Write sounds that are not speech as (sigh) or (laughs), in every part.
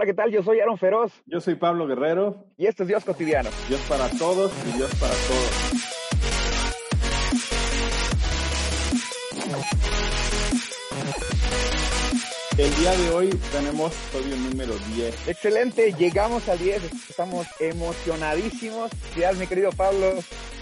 Hola, ¿qué tal? Yo soy Aaron Feroz. Yo soy Pablo Guerrero. Y esto es Dios Cotidiano. Dios para todos y Dios para todos. El día de hoy tenemos episodio número 10. Excelente, llegamos al 10, estamos emocionadísimos. Ya, mi querido Pablo.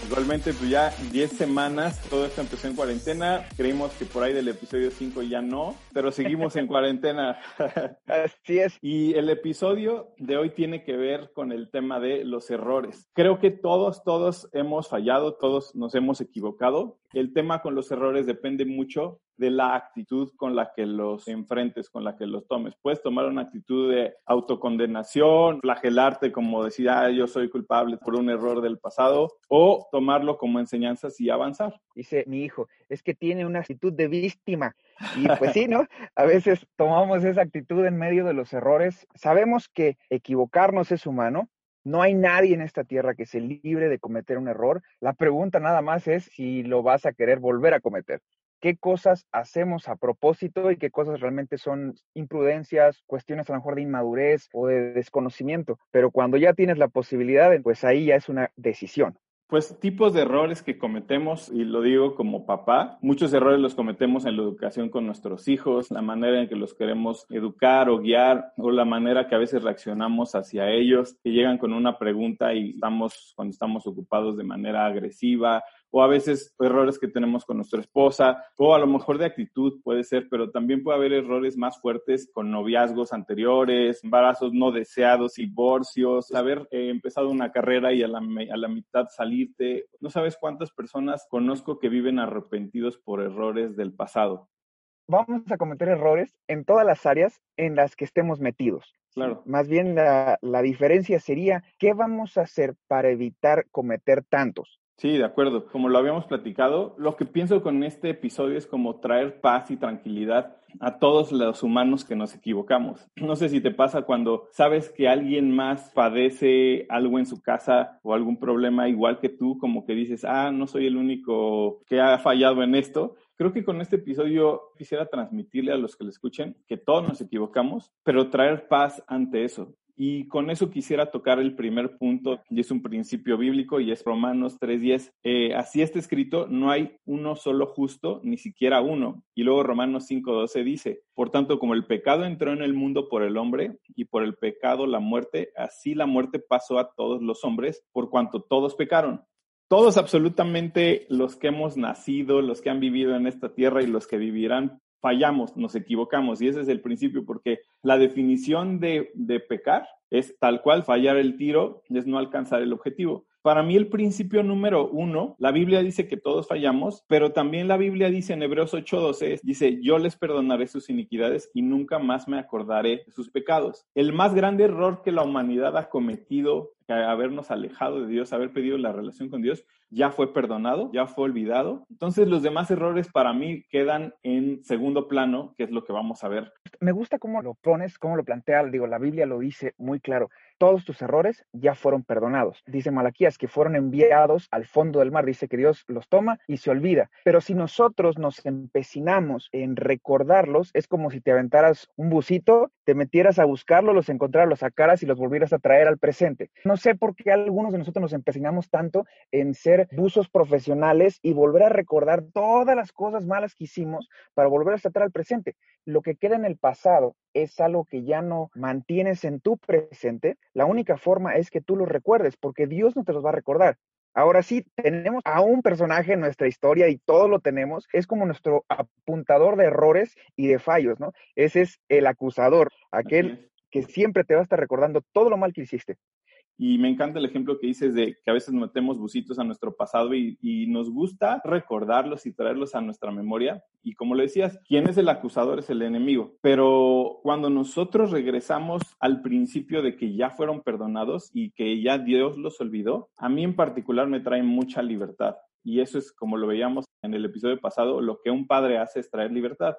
Igualmente, pues ya 10 semanas, todo esto empezó en cuarentena. Creímos que por ahí del episodio 5 ya no, pero seguimos en cuarentena. (laughs) Así es. Y el episodio de hoy tiene que ver con el tema de los errores. Creo que todos, todos hemos fallado, todos nos hemos equivocado. El tema con los errores depende mucho de la actitud con la que los enfrentes, con la que los tomes. Puedes tomar una actitud de autocondenación, flagelarte como decir, ah, yo soy culpable por un error del pasado, o tomarlo como enseñanzas y avanzar. Dice mi hijo, es que tiene una actitud de víctima. Y pues sí, ¿no? A veces tomamos esa actitud en medio de los errores. Sabemos que equivocarnos es humano, no hay nadie en esta tierra que se libre de cometer un error. La pregunta nada más es si lo vas a querer volver a cometer qué cosas hacemos a propósito y qué cosas realmente son imprudencias, cuestiones a lo mejor de inmadurez o de desconocimiento. Pero cuando ya tienes la posibilidad, pues ahí ya es una decisión. Pues tipos de errores que cometemos, y lo digo como papá, muchos errores los cometemos en la educación con nuestros hijos, la manera en que los queremos educar o guiar, o la manera que a veces reaccionamos hacia ellos, que llegan con una pregunta y estamos, cuando estamos ocupados de manera agresiva, o a veces errores que tenemos con nuestra esposa, o a lo mejor de actitud puede ser, pero también puede haber errores más fuertes con noviazgos anteriores, embarazos no deseados, divorcios, haber eh, empezado una carrera y a la, a la mitad salirte. No sabes cuántas personas conozco que viven arrepentidos por errores del pasado. Vamos a cometer errores en todas las áreas en las que estemos metidos. Claro. Más bien la, la diferencia sería, ¿qué vamos a hacer para evitar cometer tantos? Sí, de acuerdo. Como lo habíamos platicado, lo que pienso con este episodio es como traer paz y tranquilidad a todos los humanos que nos equivocamos. (clears throat) No sé si te pasa cuando sabes que alguien más padece algo en su casa o algún problema igual que tú, como que dices, ah, no soy el único que ha fallado en esto. Creo que con este episodio quisiera transmitirle a los que le escuchen que todos nos equivocamos, pero traer paz ante eso. Y con eso quisiera tocar el primer punto, y es un principio bíblico, y es Romanos 3.10. Eh, así está escrito, no hay uno solo justo, ni siquiera uno. Y luego Romanos 5.12 dice, por tanto, como el pecado entró en el mundo por el hombre, y por el pecado la muerte, así la muerte pasó a todos los hombres, por cuanto todos pecaron. Todos absolutamente los que hemos nacido, los que han vivido en esta tierra y los que vivirán fallamos, nos equivocamos. Y ese es el principio, porque la definición de, de, pecar es tal cual fallar el tiro, es no alcanzar el objetivo. Para mí el principio número uno, la Biblia dice que todos fallamos, pero también la Biblia dice en Hebreos 8:12, dice, yo les perdonaré sus iniquidades y nunca más me acordaré de sus pecados. El más grande error que la humanidad ha cometido habernos alejado de Dios, haber pedido la relación con Dios, ya fue perdonado, ya fue olvidado. Entonces los demás errores para mí quedan en segundo plano, que es lo que vamos a ver. Me gusta cómo lo pones, cómo lo planteas, digo, la Biblia lo dice muy claro. Todos tus errores ya fueron perdonados. Dice Malaquías que fueron enviados al fondo del mar. Dice que Dios los toma y se olvida. Pero si nosotros nos empecinamos en recordarlos, es como si te aventaras un busito, te metieras a buscarlos, los encontraras, los sacaras y los volvieras a traer al presente. No sé por qué algunos de nosotros nos empecinamos tanto en ser buzos profesionales y volver a recordar todas las cosas malas que hicimos para volver a tratar al presente. Lo que queda en el pasado es algo que ya no mantienes en tu presente. La única forma es que tú lo recuerdes, porque Dios no te los va a recordar. Ahora sí, tenemos a un personaje en nuestra historia y todos lo tenemos. Es como nuestro apuntador de errores y de fallos, ¿no? Ese es el acusador, aquel que siempre te va a estar recordando todo lo mal que hiciste. Y me encanta el ejemplo que dices de que a veces metemos busitos a nuestro pasado y, nos gusta recordarlos y traerlos a nuestra memoria. Y como le decías, ¿quién es el acusador? Es el enemigo. Pero cuando nosotros regresamos al principio de que ya fueron perdonados y que ya Dios los olvidó, a mí en particular me trae mucha libertad. Y eso es como lo veíamos en el episodio pasado, lo que un padre hace es traer libertad.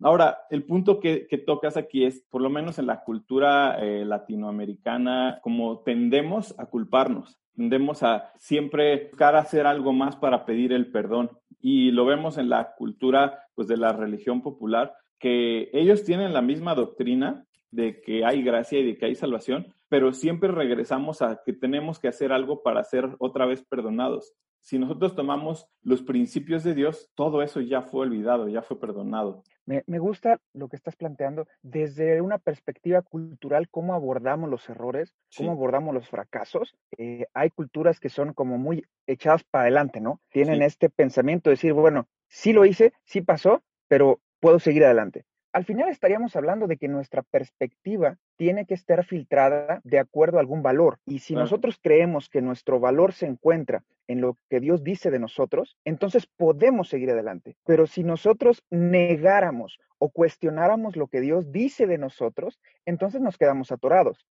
Ahora, el punto que, tocas aquí es, por lo menos en la cultura eh, latinoamericana, como tendemos a culparnos, tendemos a siempre buscar hacer algo más para pedir el perdón. Y lo vemos en la cultura pues, de la religión popular, que ellos tienen la misma doctrina, de que hay gracia y de que hay salvación, pero siempre regresamos a que tenemos que hacer algo para ser otra vez perdonados. Si nosotros tomamos los principios de Dios, todo eso ya fue olvidado, ya fue perdonado. Me, gusta lo que estás planteando desde una perspectiva cultural, cómo abordamos los errores, cómo abordamos los fracasos. Eh, hay culturas que son como muy echadas para adelante, ¿no? Tienen este pensamiento de decir, bueno, sí lo hice, sí pasó, pero puedo seguir adelante al final estaríamos hablando de que nuestra perspectiva tiene que estar filtrada de acuerdo a algún valor. Y si nosotros creemos que nuestro valor se encuentra en lo que Dios dice de nosotros, entonces podemos seguir adelante. Pero si nosotros negáramos o cuestionáramos lo que Dios dice de nosotros, entonces nos quedamos atorados.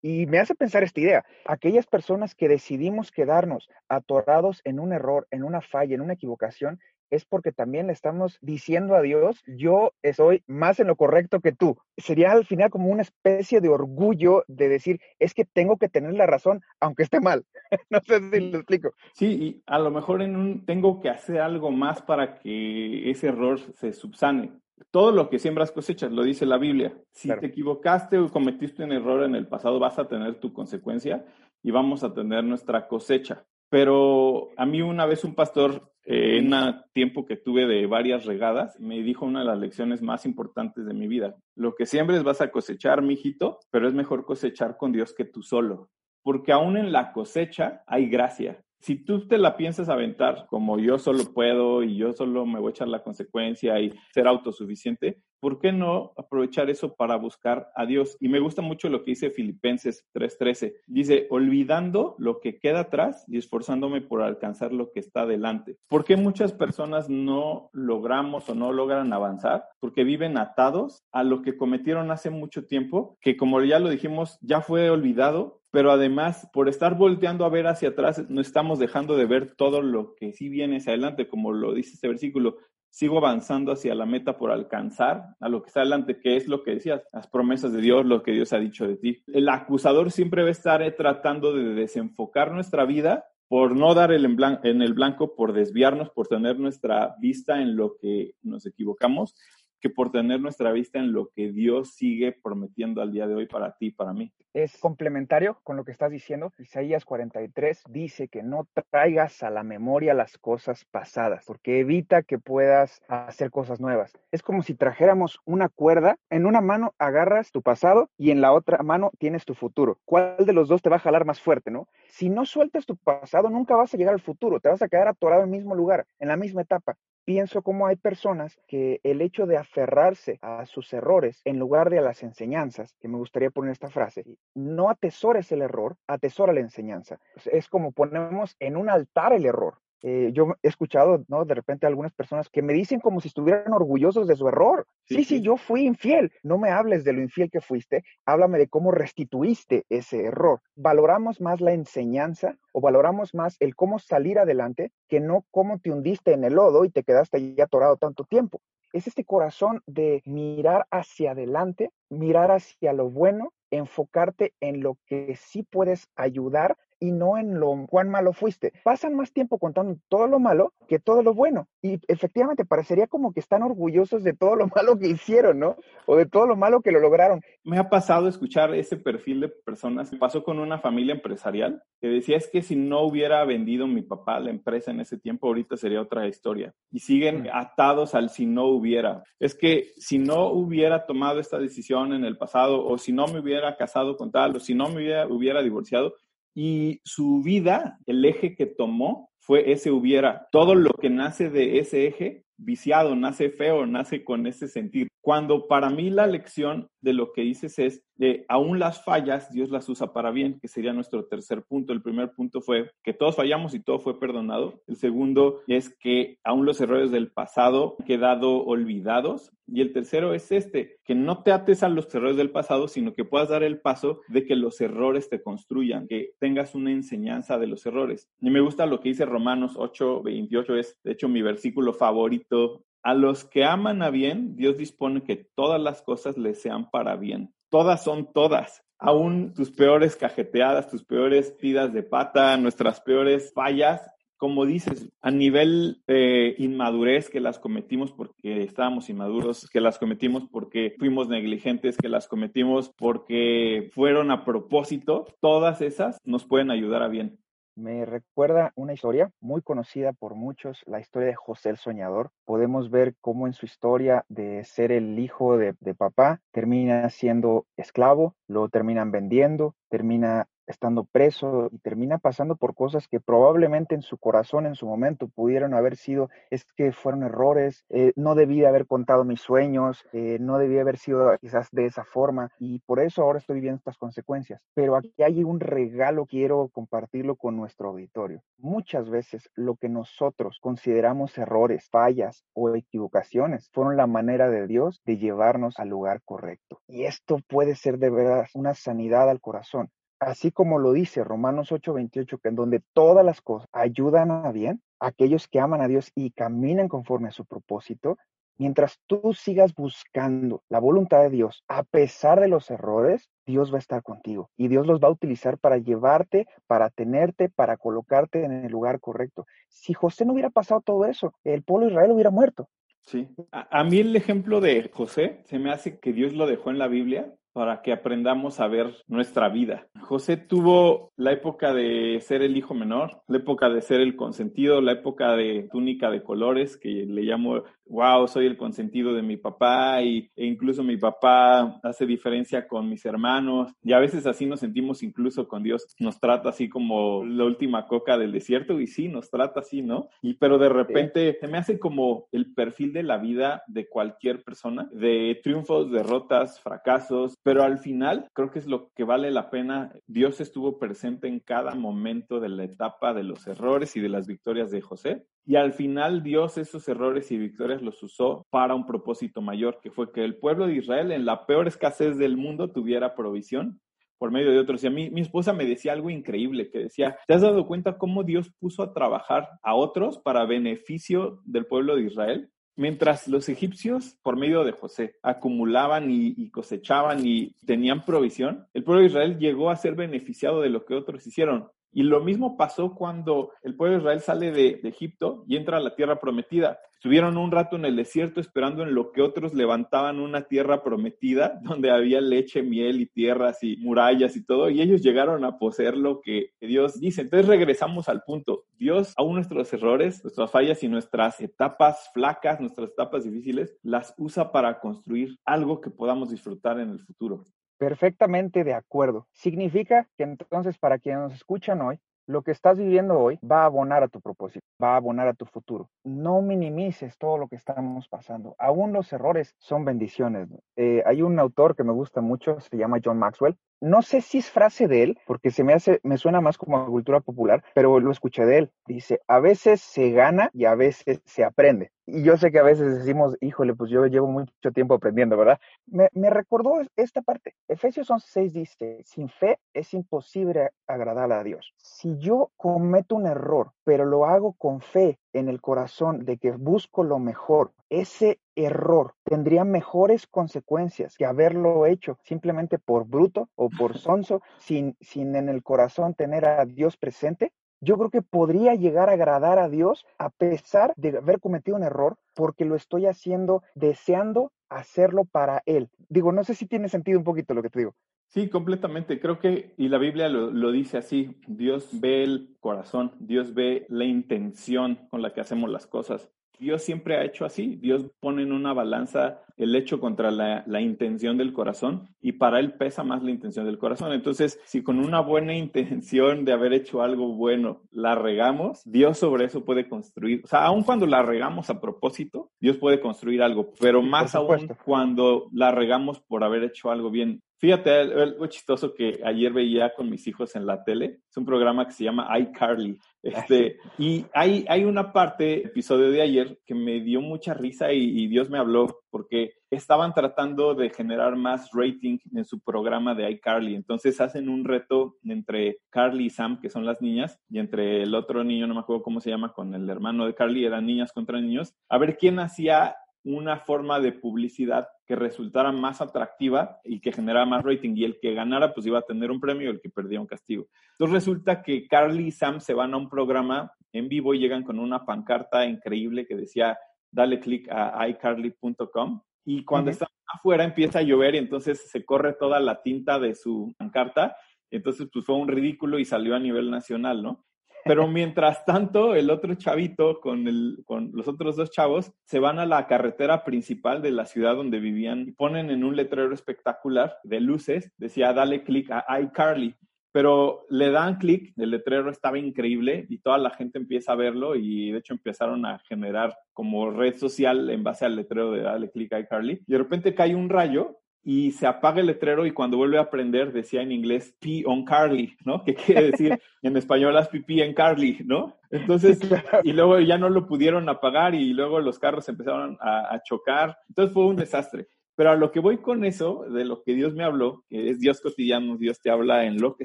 Y me hace pensar esta idea, aquellas personas que decidimos quedarnos atorados en un error, en una falla, en una equivocación, es porque también le estamos diciendo a Dios, yo estoy más en lo correcto que tú. Sería al final como una especie de orgullo de decir, es que tengo que tener la razón, aunque esté mal. (laughs) no sé si lo explico. Sí, y a lo mejor en un tengo que hacer algo más para que ese error se subsane. Todo lo que siembras cosechas, lo dice la Biblia. Si te equivocaste o cometiste un error en el pasado, vas a tener tu consecuencia y vamos a tener nuestra cosecha. Pero a mí una vez un pastor, eh, en un tiempo que tuve de varias regadas, me dijo una de las lecciones más importantes de mi vida. Lo que siembres vas a cosechar, mijito, pero es mejor cosechar con Dios que tú solo. Porque aún en la cosecha hay gracia. Si tú te la piensas aventar como yo solo puedo y yo solo me voy a echar la consecuencia y ser autosuficiente, ¿por qué no aprovechar eso para buscar a Dios? Y me gusta mucho lo que dice Filipenses 3:13. Dice, olvidando lo que queda atrás y esforzándome por alcanzar lo que está delante. ¿Por qué muchas personas no logramos o no logran avanzar? Porque viven atados a lo que cometieron hace mucho tiempo, que como ya lo dijimos, ya fue olvidado pero además, por estar volteando a ver hacia atrás, no estamos dejando de ver todo lo que sí viene hacia adelante, como lo dice este versículo. Sigo avanzando hacia la meta por alcanzar a lo que está adelante, que es lo que decías, las promesas de Dios, lo que Dios ha dicho de ti. El acusador siempre va a estar eh, tratando de desenfocar nuestra vida por no dar el en el blanco, por desviarnos, por tener nuestra vista en lo que nos equivocamos que por tener nuestra vista en lo que Dios sigue prometiendo al día de hoy para ti y para mí. Es complementario con lo que estás diciendo. Isaías 43 dice que no traigas a la memoria las cosas pasadas, porque evita que puedas hacer cosas nuevas. Es como si trajéramos una cuerda, en una mano agarras tu pasado y en la otra mano tienes tu futuro. ¿Cuál de los dos te va a jalar más fuerte, no? Si no sueltas tu pasado, nunca vas a llegar al futuro, te vas a quedar atorado en el mismo lugar, en la misma etapa pienso cómo hay personas que el hecho de aferrarse a sus errores en lugar de a las enseñanzas, que me gustaría poner esta frase, no atesores el error, atesora la enseñanza. Es como ponemos en un altar el error. Eh, yo he escuchado, ¿no? De repente algunas personas que me dicen como si estuvieran orgullosos de su error. Sí, sí, yo fui infiel. No me hables de lo infiel que fuiste, háblame de cómo restituiste ese error. Valoramos más la enseñanza o valoramos más el cómo salir adelante que no cómo te hundiste en el lodo y te quedaste ahí atorado tanto tiempo. Es este corazón de mirar hacia adelante, mirar hacia lo bueno, enfocarte en lo que sí puedes ayudar y no en lo cuán malo fuiste. Pasan más tiempo contando todo lo malo que todo lo bueno. Y efectivamente parecería como que están orgullosos de todo lo (laughs) malo que hicieron, ¿no? O de todo lo malo que lo lograron. Me ha pasado escuchar ese perfil de personas. Pasó con una familia empresarial que decía es que si no hubiera vendido mi papá la empresa en ese tiempo, ahorita sería otra historia. Y siguen mm. atados al si no hubiera. Es que si no hubiera tomado esta decisión en el pasado, o si no me hubiera casado con tal, o si no me hubiera, hubiera divorciado, y su vida, el eje que tomó fue ese hubiera. Todo lo que nace de ese eje, viciado, nace feo, nace con ese sentir. Cuando para mí la lección de lo que dices es, de aún las fallas, Dios las usa para bien, que sería nuestro tercer punto. El primer punto fue que todos fallamos y todo fue perdonado. El segundo es que aún los errores del pasado han quedado olvidados. Y el tercero es este, que no te ates a los errores del pasado, sino que puedas dar el paso de que los errores te construyan, que tengas una enseñanza de los errores. Y me gusta lo que dice Romanos 8, 28, es de hecho mi versículo favorito a los que aman a bien, Dios dispone que todas las cosas les sean para bien. Todas son todas. Aún tus peores cajeteadas, tus peores tidas de pata, nuestras peores fallas, como dices, a nivel eh, inmadurez que las cometimos porque estábamos inmaduros, que las cometimos porque fuimos negligentes, que las cometimos porque fueron a propósito, todas esas nos pueden ayudar a bien. Me recuerda una historia muy conocida por muchos, la historia de José el Soñador. Podemos ver cómo en su historia de ser el hijo de, de papá termina siendo esclavo, lo terminan vendiendo, termina estando preso y termina pasando por cosas que probablemente en su corazón en su momento pudieron haber sido, es que fueron errores, eh, no debía haber contado mis sueños, eh, no debía haber sido quizás de esa forma y por eso ahora estoy viviendo estas consecuencias. Pero aquí hay un regalo, quiero compartirlo con nuestro auditorio. Muchas veces lo que nosotros consideramos errores, fallas o equivocaciones fueron la manera de Dios de llevarnos al lugar correcto. Y esto puede ser de verdad una sanidad al corazón así como lo dice Romanos 8:28, que en donde todas las cosas ayudan a bien, aquellos que aman a Dios y caminan conforme a su propósito, mientras tú sigas buscando la voluntad de Dios, a pesar de los errores, Dios va a estar contigo y Dios los va a utilizar para llevarte, para tenerte, para colocarte en el lugar correcto. Si José no hubiera pasado todo eso, el pueblo de Israel hubiera muerto. Sí. A, a, mí el ejemplo de José se me hace que Dios lo dejó en la Biblia para que aprendamos a ver nuestra vida. José tuvo la época de ser el hijo menor, la época de ser el consentido, la época de túnica de colores, que le llamo, wow, soy el consentido de mi papá, y, e incluso mi papá hace diferencia con mis hermanos, y a veces así nos sentimos incluso con Dios, nos trata así como la última coca del desierto, y sí, nos trata así, ¿no? Y pero de repente se me hace como el perfil de la vida de cualquier persona, de triunfos, derrotas, fracasos, pero al final creo que es lo que vale la pena. Dios estuvo presente en cada momento de la etapa de los errores y de las victorias de José. Y al final Dios esos errores y victorias los usó para un propósito mayor, que fue que el pueblo de Israel en la peor escasez del mundo tuviera provisión por medio de otros. Y a mí, mi esposa me decía algo increíble, que decía, ¿te has dado cuenta cómo Dios puso a trabajar a otros para beneficio del pueblo de Israel? Mientras los egipcios, por medio de José, acumulaban y, cosechaban y tenían provisión, el pueblo de Israel llegó a ser beneficiado de lo que otros hicieron. Y lo mismo pasó cuando el pueblo de Israel sale de, Egipto y entra a la tierra prometida. Estuvieron un rato en el desierto esperando en lo que otros levantaban una tierra prometida, (laughs) donde había leche, miel y tierras y murallas y todo, y ellos llegaron a poseer lo que Dios dice. Entonces regresamos al punto. Dios, aún nuestros errores, nuestras fallas y nuestras etapas flacas, nuestras etapas difíciles, las usa para construir algo que podamos disfrutar en el futuro. Perfectamente de acuerdo. Significa que entonces para quienes nos escuchan hoy, lo que estás viviendo hoy va a abonar a tu propósito, va a abonar a tu futuro. No minimices todo lo que estamos pasando. Aún los errores son bendiciones. Eh, hay un autor que me gusta mucho, se llama John Maxwell. No sé si es frase de él, porque se me hace, me suena más como a cultura popular, pero lo escuché de él. Dice, a veces se gana y a veces se aprende y yo sé que a veces decimos, híjole, pues yo llevo mucho tiempo aprendiendo, ¿verdad? Me, me recordó esta parte. Efesios 11.6 dice, sin fe es imposible agradar a Dios. Si yo cometo un error, pero lo hago con fe en el corazón de que busco lo mejor, ese error tendría mejores consecuencias que haberlo hecho simplemente por bruto o por (laughs) sonso, sin, sin en el corazón tener a Dios presente yo creo que podría llegar a agradar a Dios a pesar de haber cometido un error porque lo estoy haciendo deseando hacerlo para Él. Digo, no sé si tiene sentido un poquito lo que te digo. Sí, completamente. Creo que, y la Biblia lo, lo, dice así, Dios ve el corazón, Dios ve la intención con la que hacemos las cosas. Dios siempre ha hecho así. Dios pone en una balanza el hecho contra la, la, intención del corazón y para él pesa más la intención del corazón. Entonces, si con una buena intención de haber hecho algo bueno la regamos, Dios sobre eso puede construir. O sea, aun cuando la regamos a propósito, Dios puede construir algo, pero más aún cuando la regamos por haber hecho algo bien. Fíjate, algo chistoso que ayer veía con mis hijos en la tele. Es un programa que se llama iCarly. Este, y hay, hay una parte, episodio de ayer, que me dio mucha risa y, y, Dios me habló porque estaban tratando de generar más rating en su programa de iCarly. Entonces hacen un reto entre Carly y Sam, que son las niñas, y entre el otro niño, no me acuerdo cómo se llama, con el hermano de Carly, eran niñas contra niños, a ver quién hacía una forma de publicidad que resultara más atractiva y que generara más rating. Y el que ganara, pues iba a tener un premio, el que perdía un castigo. Entonces resulta que Carly y Sam se van a un programa en vivo y llegan con una pancarta increíble que decía, dale click a iCarly.com. Y cuando están afuera empieza a llover y entonces se corre toda la tinta de su pancarta. Entonces, pues fue un ridículo y salió a nivel nacional, ¿no? Pero (laughs) mientras tanto, el otro chavito con, el, con los otros dos chavos se van a la carretera principal de la ciudad donde vivían y ponen en un letrero espectacular de luces, decía, dale clic a iCarly. Pero le dan clic, el letrero estaba increíble y toda la gente empieza a verlo y de hecho empezaron a generar como red social en base al letrero de dale clic a iCarly. Y de repente cae un rayo y se apaga el letrero y cuando vuelve a prender decía en inglés pee on Carly, ¿no? (laughs) Que quiere decir en español las pipí en Carly, ¿no? Entonces, (laughs) y luego ya no lo pudieron apagar y luego los carros empezaron a, a chocar. Entonces fue un desastre. Pero a lo que voy con eso, de lo que Dios me habló, que es Dios cotidiano, Dios te habla en lo que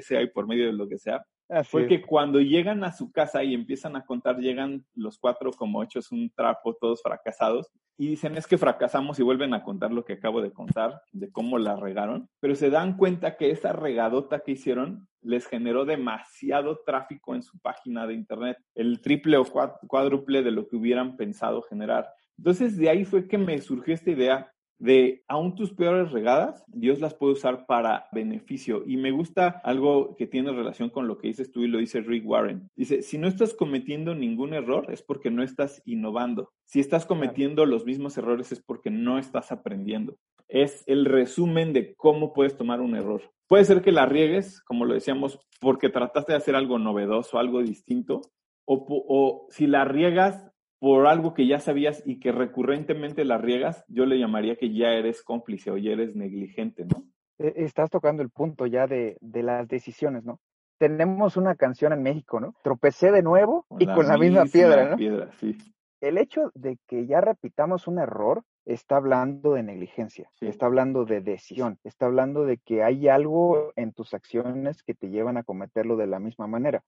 sea y por medio de lo que sea, fue que cuando llegan a su casa y empiezan a contar, llegan los cuatro como hechos un trapo, todos fracasados, y dicen es que fracasamos y vuelven a contar lo que acabo de contar, de cómo la regaron, pero se dan cuenta que esa regadota que hicieron les generó demasiado tráfico en su página de internet, el triple o cuádruple de lo que hubieran pensado generar. Entonces de ahí fue que me surgió esta idea, de aún tus peores regadas, Dios las puede usar para beneficio. Y me gusta algo que tiene relación con lo que dices tú y lo dice Rick Warren. Dice, si no estás cometiendo ningún error es porque no estás innovando. Si estás cometiendo los mismos errores es porque no estás aprendiendo. Es el resumen de cómo puedes tomar un error. Puede ser que la riegues, como lo decíamos, porque trataste de hacer algo novedoso, algo distinto, o, o si la riegas por algo que ya sabías y que recurrentemente la riegas, yo le llamaría que ya eres cómplice o ya eres negligente, ¿no? E, estás tocando el punto ya de, las decisiones, ¿no? Tenemos una canción en México, ¿no? Tropecé de nuevo y con la misma piedra, ¿no? Piedra, sí. El hecho de que ya repitamos un error está hablando de negligencia, está hablando de decisión, está hablando de que hay algo en tus acciones que te llevan a cometerlo de la misma manera.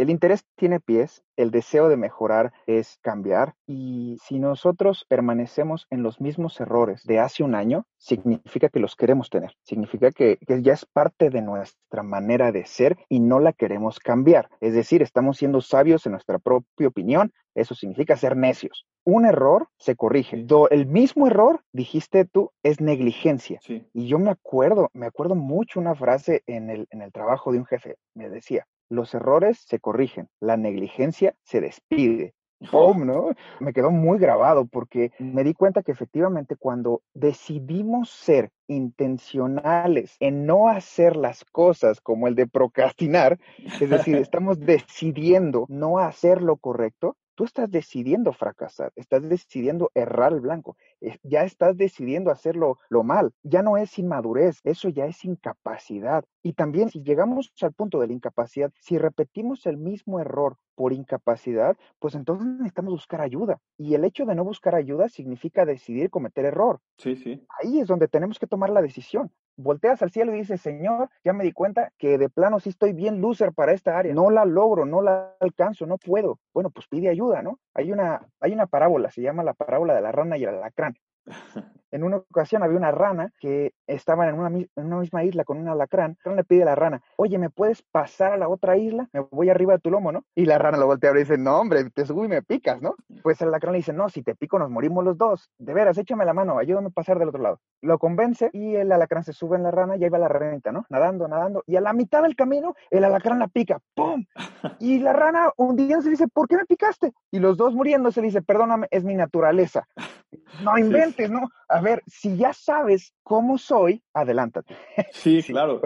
El interés tiene pies, el deseo de mejorar es cambiar y si nosotros permanecemos en los mismos errores de hace un año, significa que los queremos tener, significa que, ya es parte de nuestra manera de ser y no la queremos cambiar. Es decir, estamos siendo sabios en nuestra propia opinión, eso significa ser necios. Un error se corrige. El mismo error, dijiste tú, es negligencia. Y yo me acuerdo, me acuerdo mucho una frase en el, en el trabajo de un jefe. Me decía, los errores se corrigen, la negligencia se despide. ¡Pum! ¿no? Me quedó muy grabado porque me di cuenta que efectivamente cuando decidimos ser intencionales en no hacer las cosas como el de procrastinar, es decir, (laughs) estamos decidiendo no hacer lo correcto, tú estás decidiendo fracasar, estás decidiendo errar el blanco, ya estás decidiendo hacerlo lo mal, ya no es inmadurez, eso ya es incapacidad. Y también si llegamos al punto de la incapacidad, si repetimos el mismo error por incapacidad, pues entonces necesitamos buscar ayuda. Y el hecho de no buscar ayuda significa decidir cometer error. Sí, sí. Ahí es donde tenemos que tomar la decisión volteas al cielo y dices, Señor, ya me di cuenta que de plano sí estoy bien loser para esta área, no la logro, no la alcanzo, no puedo. Bueno, pues pide ayuda, ¿no? Hay una, hay una parábola, se llama la parábola de la rana y el alacrán. (laughs) En una ocasión había una rana que estaba en una, misma isla con un alacrán. El le pide a la rana, oye, ¿me puedes pasar a la otra isla? Me voy arriba de tu lomo, ¿no? Y la rana lo voltea y dice, no, hombre, te subo y me picas, ¿no? Pues el alacrán le dice, no, si te pico nos morimos los dos. De veras, échame la mano, ayúdame a pasar del otro lado. Lo convence y el alacrán se sube en la rana y ahí va la ranita, ¿no? Nadando, nadando. Y a la mitad del camino, el alacrán la pica, ¡pum! (laughs) Y la rana un día se dice, ¿por qué me picaste? Y los dos muriéndose dice, perdóname, es mi naturaleza. (laughs) No inventes, ¿no? A ver, si ya sabes cómo soy, adelántate. Sí, (laughs) claro.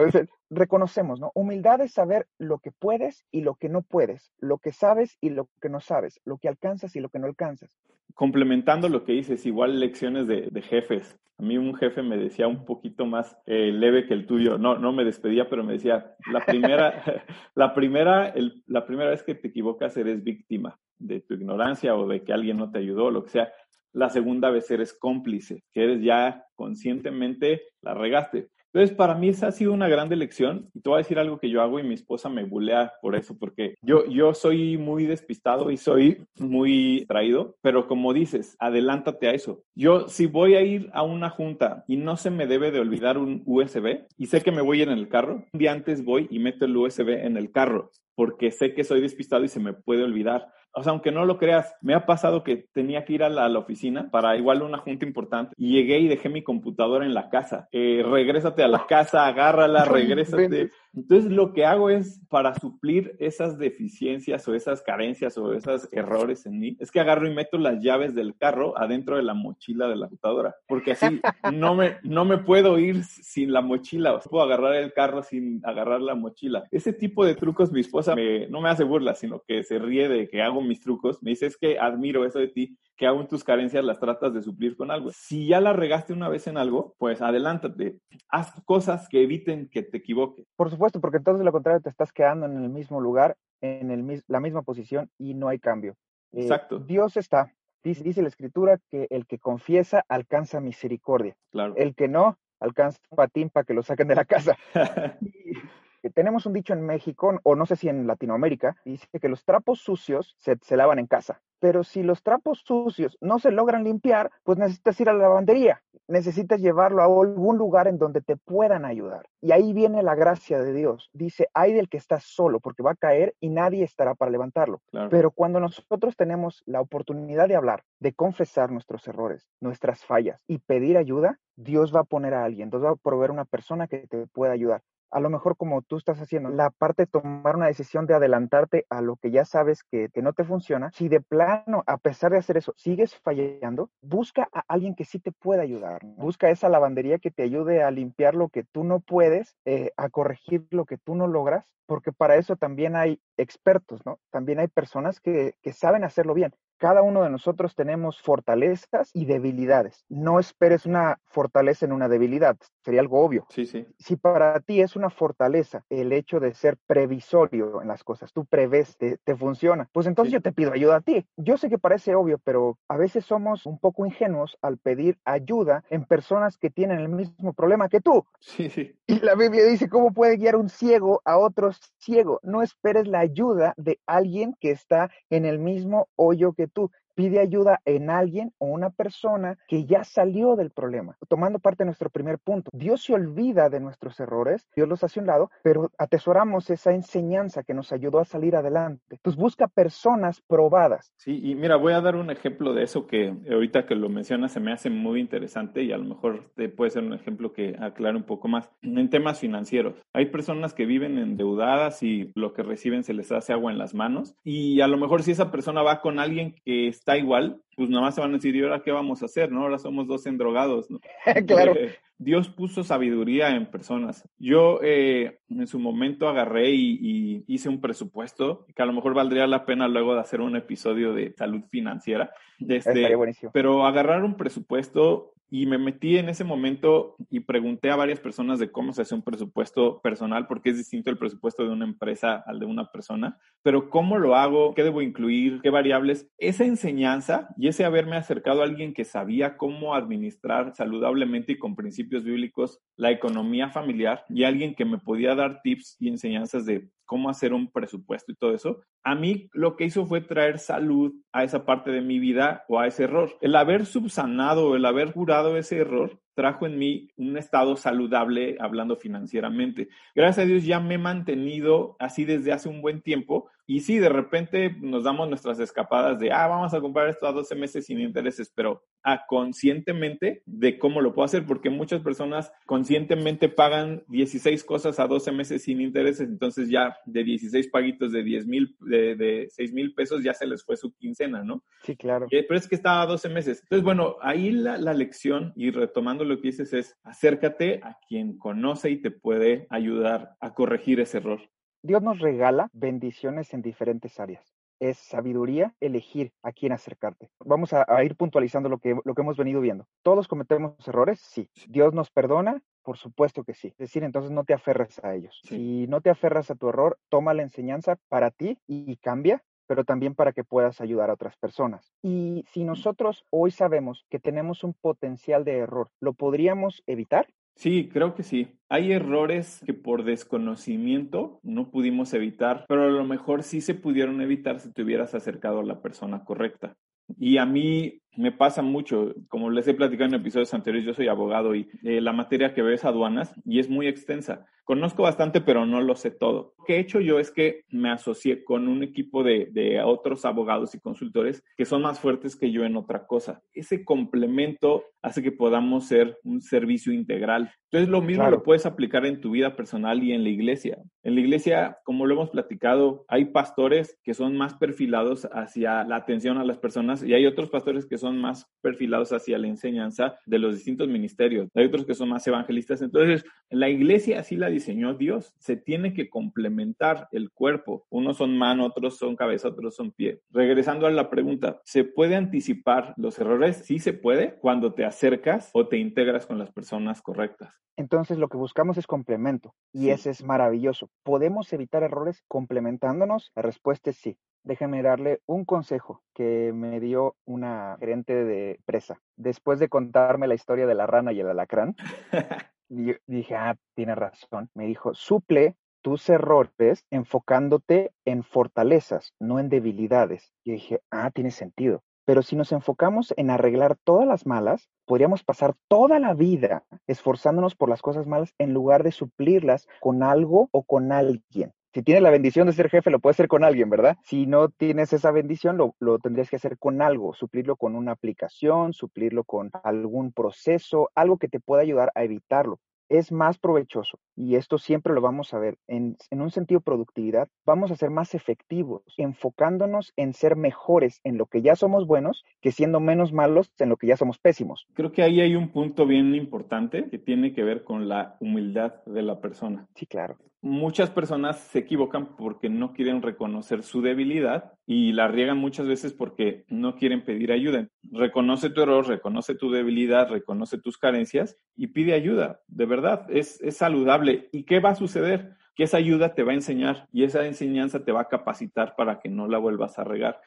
reconocemos, ¿no? Humildad es saber lo que puedes y lo que no puedes, lo que sabes y lo que no sabes, lo que alcanzas y lo que no alcanzas. Complementando lo que dices, igual lecciones de, jefes. A mí un jefe me decía un poquito más eh, leve que el tuyo. No, no me despedía, pero me decía, la primera, (laughs) la primera, la primera vez que te equivocas eres víctima de tu ignorancia o de que alguien no te ayudó, lo que sea la segunda vez eres cómplice, que eres ya conscientemente la regaste. Entonces, para mí esa ha sido una gran lección y te voy a decir algo que yo hago y mi esposa me bulea por eso, porque yo, yo soy muy despistado y soy muy traído, pero como dices, adelántate a eso. Yo, si voy a ir a una junta y no se me debe de olvidar un USB y sé que me voy en el carro, un día antes voy y meto el USB en el carro porque sé que soy despistado y se me puede olvidar o sea, aunque no lo creas, me ha pasado que tenía que ir a la, oficina para igual una junta importante y llegué y dejé mi computadora en la casa. Eh, regrésate a la casa, agárrala, (laughs) regrésate. Entonces, lo que hago es para suplir esas deficiencias o esas carencias o esos errores en mí, es que agarro y meto las llaves del carro adentro de la mochila de la computadora, porque así (laughs) no me, no me puedo ir sin la mochila, o sea, puedo agarrar el carro sin agarrar la mochila. Ese tipo de trucos mi esposa me, no me hace burla, sino que se ríe de que hago mis trucos, me dice, es que admiro eso de ti, que aún tus carencias las tratas de suplir con algo. Si ya la regaste una vez en algo, pues adelántate, haz cosas que eviten que te equivoques. Por supuesto, porque entonces lo contrario te estás quedando en el mismo lugar, en el, la misma posición y no hay cambio. Eh, Exacto. Dios está. Dice, dice, la escritura que el que confiesa alcanza misericordia. Claro. El que no alcanza patín para que lo saquen de la casa. (laughs) tenemos un dicho en México, o no sé si en Latinoamérica, dice que los trapos sucios se, lavan en casa. Pero si los trapos sucios no se logran limpiar, pues necesitas ir a la lavandería. Necesitas llevarlo a algún lugar en donde te puedan ayudar. Y ahí viene la gracia de Dios. Dice, hay del que está solo porque va a caer y nadie estará para levantarlo. Pero cuando nosotros tenemos la oportunidad de hablar, de confesar nuestros errores, nuestras fallas y pedir ayuda, Dios va a poner a alguien, Dios va a proveer una persona que te pueda ayudar a lo mejor como tú estás haciendo, la parte de tomar una decisión de adelantarte a lo que ya sabes que, no te funciona, si de plano, a pesar de hacer eso, sigues fallando, busca a alguien que sí te pueda ayudar. Busca esa lavandería que te ayude a limpiar lo que tú no puedes, eh, a corregir lo que tú no logras, porque para eso también hay expertos, ¿no? También hay personas que, que saben hacerlo bien. Cada uno de nosotros tenemos fortalezas y debilidades. No esperes una fortaleza en una debilidad, sería algo obvio. Sí, sí. Si para ti es una fortaleza el hecho de ser previsorio en las cosas, tú prevés, te, funciona, pues entonces yo te pido ayuda a ti. Yo sé que parece obvio, pero a veces somos un poco ingenuos al pedir ayuda en personas que tienen el mismo problema que tú. Sí, sí. Y la Biblia dice, ¿cómo puede guiar un ciego a otro ciego? No esperes la ayuda de alguien que está en el mismo hoyo que tú pide ayuda en alguien o una persona que ya salió del problema. Tomando parte de nuestro primer punto, Dios se olvida de nuestros errores, Dios los hace a un lado, pero atesoramos esa enseñanza que nos ayudó a salir adelante. Entonces busca personas probadas. Sí, y mira, voy a dar un ejemplo de eso que ahorita que lo mencionas se me hace muy interesante y a lo mejor te puede ser un ejemplo que aclare un poco más. En temas financieros, hay personas que viven endeudadas y lo que reciben se les hace agua en las manos y a lo mejor si esa persona va con alguien que está igual, pues nada más se van a decir, ¿y ahora qué vamos a hacer? ¿No? Ahora somos dos endrogados, ¿no? (laughs) claro. Eh, Dios puso sabiduría en personas. Yo eh, en su momento agarré y, hice un presupuesto que a lo mejor valdría la pena luego de hacer un episodio de salud financiera. Este, pero agarrar un presupuesto y me metí en ese momento y pregunté a varias personas de cómo se hace un presupuesto personal, porque es distinto el presupuesto de una empresa al de una persona, pero cómo lo hago, qué debo incluir, qué variables. Esa enseñanza y ese haberme acercado a alguien que sabía cómo administrar saludablemente y con principios bíblicos la economía familiar y alguien que me podía dar tips y enseñanzas de cómo hacer un presupuesto y todo eso, a mí lo que hizo fue traer salud a esa parte de mi vida o a ese error. El haber subsanado, el haber curado ese error, trajo en mí un estado saludable hablando financieramente. Gracias a Dios ya me he mantenido así desde hace un buen tiempo y sí, de repente nos damos nuestras escapadas de, ah, vamos a comprar esto a 12 meses sin intereses, pero a conscientemente de cómo lo puedo hacer, porque muchas personas conscientemente pagan 16 cosas a 12 meses sin intereses, entonces ya de 16 paguitos de 10 mil, de, de 6 mil pesos ya se les fue su quincena, ¿no? Sí, claro. Pero es que estaba a 12 meses. Entonces, bueno, ahí la, la lección y retomando lo que dices es acércate a quien conoce y te puede ayudar a corregir ese error. Dios nos regala bendiciones en diferentes áreas. Es sabiduría elegir a quién acercarte. Vamos a, ir puntualizando lo que, lo que hemos venido viendo. ¿Todos cometemos errores? Sí. ¿Dios nos perdona? Por supuesto que sí. Es decir, entonces no te aferres a ellos. Si no te aferras a tu error, toma la enseñanza para ti y cambia pero también para que puedas ayudar a otras personas. Y si nosotros hoy sabemos que tenemos un potencial de error, ¿lo podríamos evitar? Sí, creo que sí. Hay errores que por desconocimiento no pudimos evitar, pero a lo mejor sí se pudieron evitar si te hubieras acercado a la persona correcta. Y a mí me pasa mucho, como les he platicado en episodios anteriores, yo soy abogado y eh, la materia que veo es aduanas y es muy extensa. Conozco bastante, pero no lo sé todo. Lo que he hecho yo es que me asocié con un equipo de, de otros abogados y consultores que son más fuertes que yo en otra cosa. Ese complemento hace que podamos ser un servicio integral. Entonces, lo mismo lo puedes aplicar en tu vida personal y en la iglesia. En la iglesia, como lo hemos platicado, hay pastores que son más perfilados hacia la atención a las personas y hay otros pastores que son más perfilados hacia la enseñanza de los distintos ministerios. Hay otros que son más evangelistas. Entonces, la iglesia así la diseñó Dios. Se tiene que complementar el cuerpo. Unos son mano, otros son cabeza, otros son pie. Regresando a la pregunta, ¿se puede anticipar los errores? Sí se puede cuando te acercas o te integras con las personas correctas. Entonces lo que buscamos es complemento y ese es maravilloso. ¿Podemos evitar errores complementándonos? La respuesta es sí. Déjame darle un consejo que me dio una gerente de presa. Después de contarme la historia de la rana y el alacrán, (laughs) dije, ah, tiene razón. Me dijo, suple tus errores enfocándote en fortalezas, no en debilidades. Y dije, ah, tiene sentido. Pero si nos enfocamos en arreglar todas las malas, podríamos pasar toda la vida esforzándonos por las cosas malas en lugar de suplirlas con algo o con alguien. Si tienes la bendición de ser jefe, lo puedes hacer con alguien, ¿verdad? Si no tienes esa bendición, lo, lo, tendrías que hacer con algo, suplirlo con una aplicación, suplirlo con algún proceso, algo que te pueda ayudar a evitarlo es más provechoso, y esto siempre lo vamos a ver, en, un sentido productividad, vamos a ser más efectivos, enfocándonos en ser mejores en lo que ya somos buenos, que siendo menos malos en lo que ya somos pésimos. Creo que ahí hay un punto bien importante que tiene que ver con la humildad de la persona. Sí, claro muchas personas se equivocan porque no quieren reconocer su debilidad y la riegan muchas veces porque no quieren pedir ayuda. Reconoce tu error, reconoce tu debilidad, reconoce tus carencias y pide ayuda. De verdad, es, es saludable. ¿Y qué va a suceder? Que esa ayuda te va a enseñar y esa enseñanza te va a capacitar para que no la vuelvas a regar.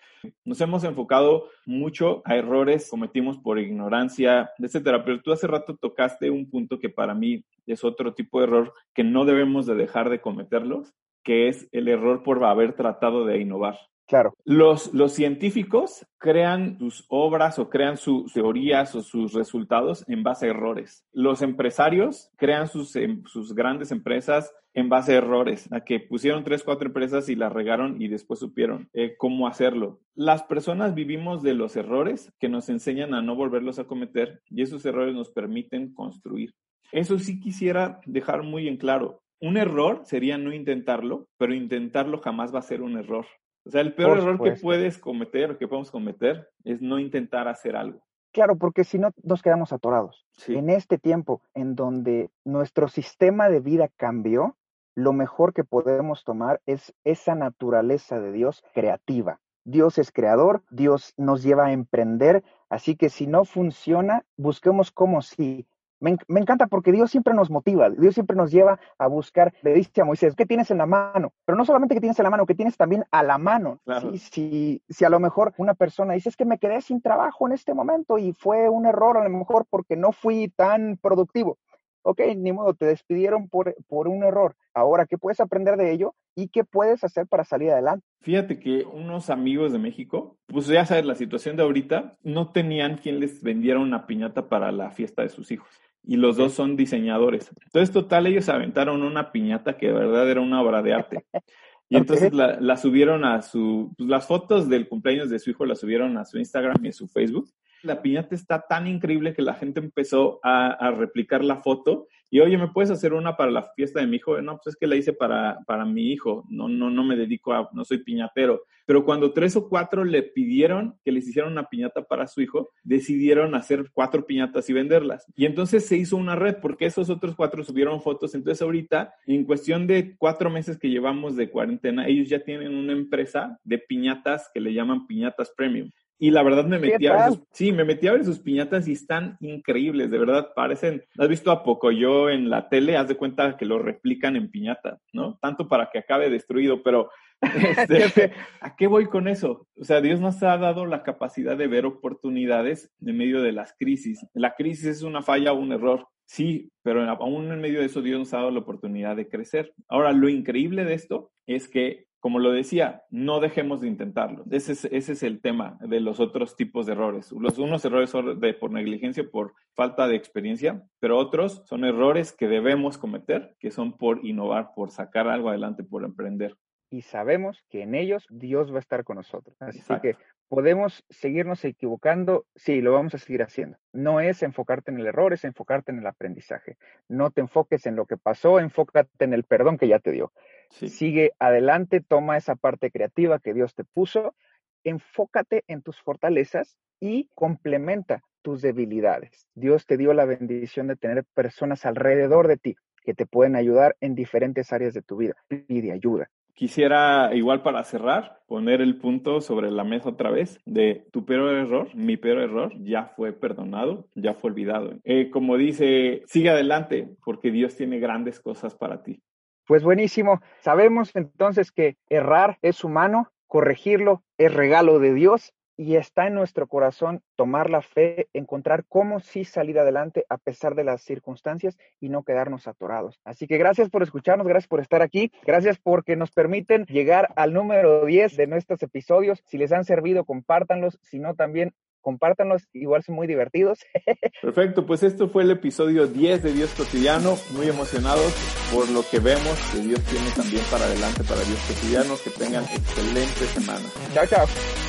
Nos hemos enfocado mucho a errores cometimos por ignorancia, etcétera, pero tú hace rato tocaste un punto que para mí es otro tipo de error que no debemos de dejar de cometerlos, que es el error por haber tratado de innovar. Claro. Los, los científicos crean sus obras o crean sus teorías o sus resultados en base a errores. Los empresarios crean sus, em, sus grandes empresas en base a errores, a que pusieron tres, cuatro empresas y las regaron y después supieron eh, cómo hacerlo. Las personas vivimos de los errores que nos enseñan a no volverlos a cometer y esos errores nos permiten construir. Eso sí quisiera dejar muy en claro. Un error sería no intentarlo, pero intentarlo jamás va a ser un error. O sea, el peor error que puedes cometer o que podemos cometer es no intentar hacer algo. Claro, porque si no nos quedamos atorados. En este tiempo en donde nuestro sistema de vida cambió, lo mejor que podemos tomar es esa naturaleza de Dios creativa. Dios es creador, Dios nos lleva a emprender, así que si no funciona, busquemos cómo sí. Me, encanta porque Dios siempre nos motiva, Dios siempre nos lleva a buscar, le dice a Moisés, ¿qué tienes en la mano? Pero no solamente que tienes en la mano, que tienes también a la mano. Si, si a lo mejor una persona dice, es que me quedé sin trabajo en este momento y fue un error a lo mejor porque no fui tan productivo. Ok, ni modo, te despidieron por, por un error. Ahora, ¿qué puedes aprender de ello y qué puedes hacer para salir adelante? Fíjate que unos amigos de México, pues ya sabes, la situación de ahorita, no tenían quien les vendiera una piñata para la fiesta de sus hijos y los dos son diseñadores. Entonces, total, ellos aventaron una piñata que de verdad era una obra de arte. Y entonces la, subieron a su, pues las fotos del cumpleaños de su hijo las subieron a su Instagram y a su Facebook. La piñata está tan increíble que la gente empezó a, a replicar la foto y oye, ¿me puedes hacer una para la fiesta de mi hijo? No, pues es que la hice para, para mi hijo, no, no, no me dedico a, no soy piñatero. Pero cuando tres o cuatro le pidieron que les hicieran una piñata para su hijo, decidieron hacer cuatro piñatas y venderlas. Y entonces se hizo una red porque esos otros cuatro subieron fotos. Entonces ahorita, en cuestión de cuatro meses que llevamos de cuarentena, ellos ya tienen una empresa de piñatas que le llaman piñatas premium. Y la verdad me metí a ver sus, sí, me metí a ver sus piñatas y están increíbles, de verdad, parecen, ¿has visto a poco yo en la tele? Haz de cuenta que lo replican en piñata, ¿no? Tanto para que acabe destruido, pero (laughs) este, (laughs) ¿a qué voy con eso? O sea, Dios nos ha dado la capacidad de ver oportunidades en medio de las crisis. La crisis es una falla o un error, Sí, pero aún en medio de eso Dios nos ha dado la oportunidad de crecer. Ahora, lo increíble de esto es que como lo decía, no dejemos de intentarlo. Ese es, ese es, el tema de los otros tipos de errores. Los unos errores son de, por negligencia, por falta de experiencia, pero otros son errores que debemos cometer, que son por innovar, por sacar algo adelante, por emprender y sabemos que en ellos Dios va a estar con nosotros. Así que podemos seguirnos equivocando, sí, lo vamos a seguir haciendo. No es enfocarte en el error, es enfocarte en el aprendizaje. No te enfoques en lo que pasó, enfócate en el perdón que ya te dio. Sigue adelante, toma esa parte creativa que Dios te puso, enfócate en tus fortalezas y complementa tus debilidades. Dios te dio la bendición de tener personas alrededor de ti que te pueden ayudar en diferentes áreas de tu vida. Pide ayuda. Quisiera, igual para cerrar, poner el punto sobre la mesa otra vez de tu peor error, mi peor error, ya fue perdonado, ya fue olvidado. Eh, como dice, sigue adelante porque Dios tiene grandes cosas para ti. Pues buenísimo. Sabemos entonces que errar es humano, corregirlo es regalo de Dios y está en nuestro corazón tomar la fe, encontrar cómo sí salir adelante a pesar de las circunstancias y no quedarnos atorados. Así que gracias por escucharnos, gracias por estar aquí, gracias porque nos permiten llegar al número 10 de nuestros episodios. Si les han servido, compártanlos, si no también compártanlos, igual son muy divertidos. (laughs) Perfecto, pues esto fue el episodio 10 de Dios Cotidiano, muy emocionados por lo que vemos que Dios tiene también para adelante para Dios Cotidiano, que tengan excelente semana. Chao, chao.